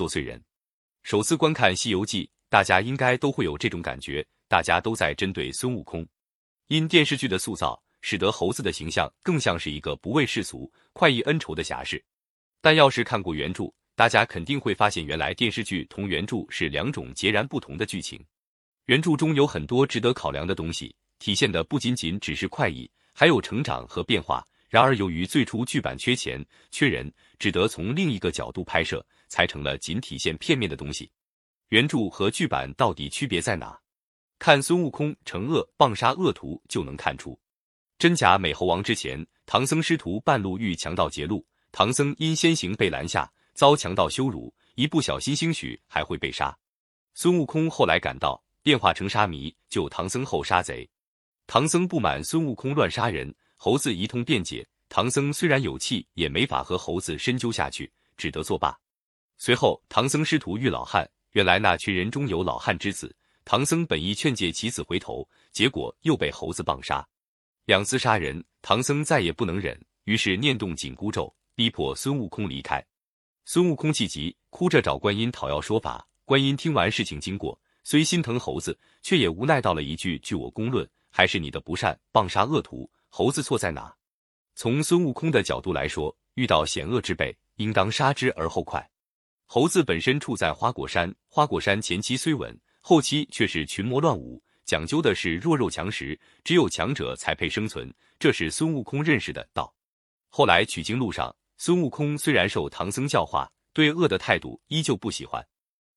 作祟人。首次观看《西游记》，大家应该都会有这种感觉，大家都在针对孙悟空。因电视剧的塑造，使得猴子的形象更像是一个不畏世俗、快意恩仇的侠士。但要是看过原著，大家肯定会发现，原来电视剧同原著是两种截然不同的剧情。原著中有很多值得考量的东西，体现的不仅仅只是快意，还有成长和变化。然而，由于最初剧版缺钱、缺人，只得从另一个角度拍摄，才成了仅体现片面的东西。原著和剧版到底区别在哪？看孙悟空惩恶棒杀恶徒就能看出。真假美猴王之前，唐僧师徒半路遇强盗劫路，唐僧因先行被拦下，遭强盗羞辱，一不小心兴许还会被杀。孙悟空后来赶到，变化成沙弥救唐僧后杀贼。唐僧不满孙悟空乱杀人。猴子一通辩解，唐僧虽然有气，也没法和猴子深究下去，只得作罢。随后，唐僧师徒遇老汉，原来那群人中有老汉之子。唐僧本意劝诫其子回头，结果又被猴子棒杀。两次杀人，唐僧再也不能忍，于是念动紧箍咒，逼迫孙悟空离开。孙悟空气急，哭着找观音讨要说法。观音听完事情经过，虽心疼猴子，却也无奈道了一句：“据我公论，还是你的不善，棒杀恶徒。”猴子错在哪？从孙悟空的角度来说，遇到险恶之辈，应当杀之而后快。猴子本身处在花果山，花果山前期虽稳，后期却是群魔乱舞，讲究的是弱肉强食，只有强者才配生存，这是孙悟空认识的道。后来取经路上，孙悟空虽然受唐僧教化，对恶的态度依旧不喜欢。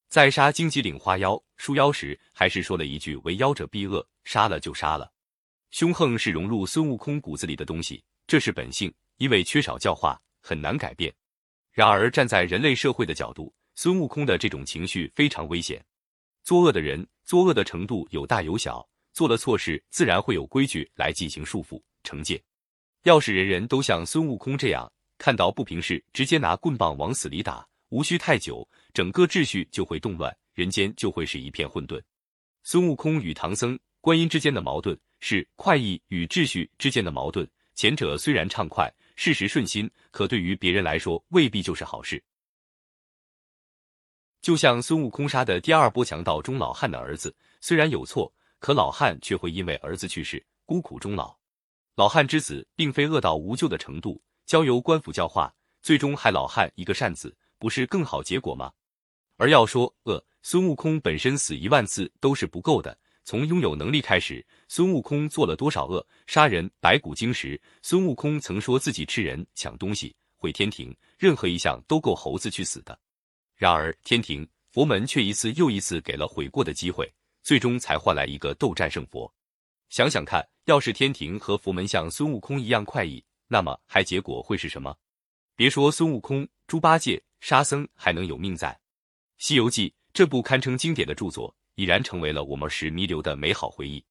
在杀荆棘岭花妖、树妖时，还是说了一句“为妖者必恶”，杀了就杀了。凶横是融入孙悟空骨子里的东西，这是本性，因为缺少教化，很难改变。然而，站在人类社会的角度，孙悟空的这种情绪非常危险。作恶的人，作恶的程度有大有小，做了错事，自然会有规矩来进行束缚惩戒。要是人人都像孙悟空这样，看到不平事直接拿棍棒往死里打，无需太久，整个秩序就会动乱，人间就会是一片混沌。孙悟空与唐僧、观音之间的矛盾。是快意与秩序之间的矛盾，前者虽然畅快，事实顺心，可对于别人来说未必就是好事。就像孙悟空杀的第二波强盗中老汉的儿子，虽然有错，可老汉却会因为儿子去世孤苦终老。老汉之子并非恶到无救的程度，交由官府教化，最终害老汉一个善子，不是更好结果吗？而要说恶，孙悟空本身死一万次都是不够的。从拥有能力开始，孙悟空做了多少恶？杀人、白骨精时，孙悟空曾说自己吃人、抢东西、毁天庭，任何一项都够猴子去死的。然而天庭、佛门却一次又一次给了悔过的机会，最终才换来一个斗战胜佛。想想看，要是天庭和佛门像孙悟空一样快意，那么还结果会是什么？别说孙悟空、猪八戒、沙僧还能有命在，《西游记》这部堪称经典的著作。已然成为了我们时弥留的美好回忆。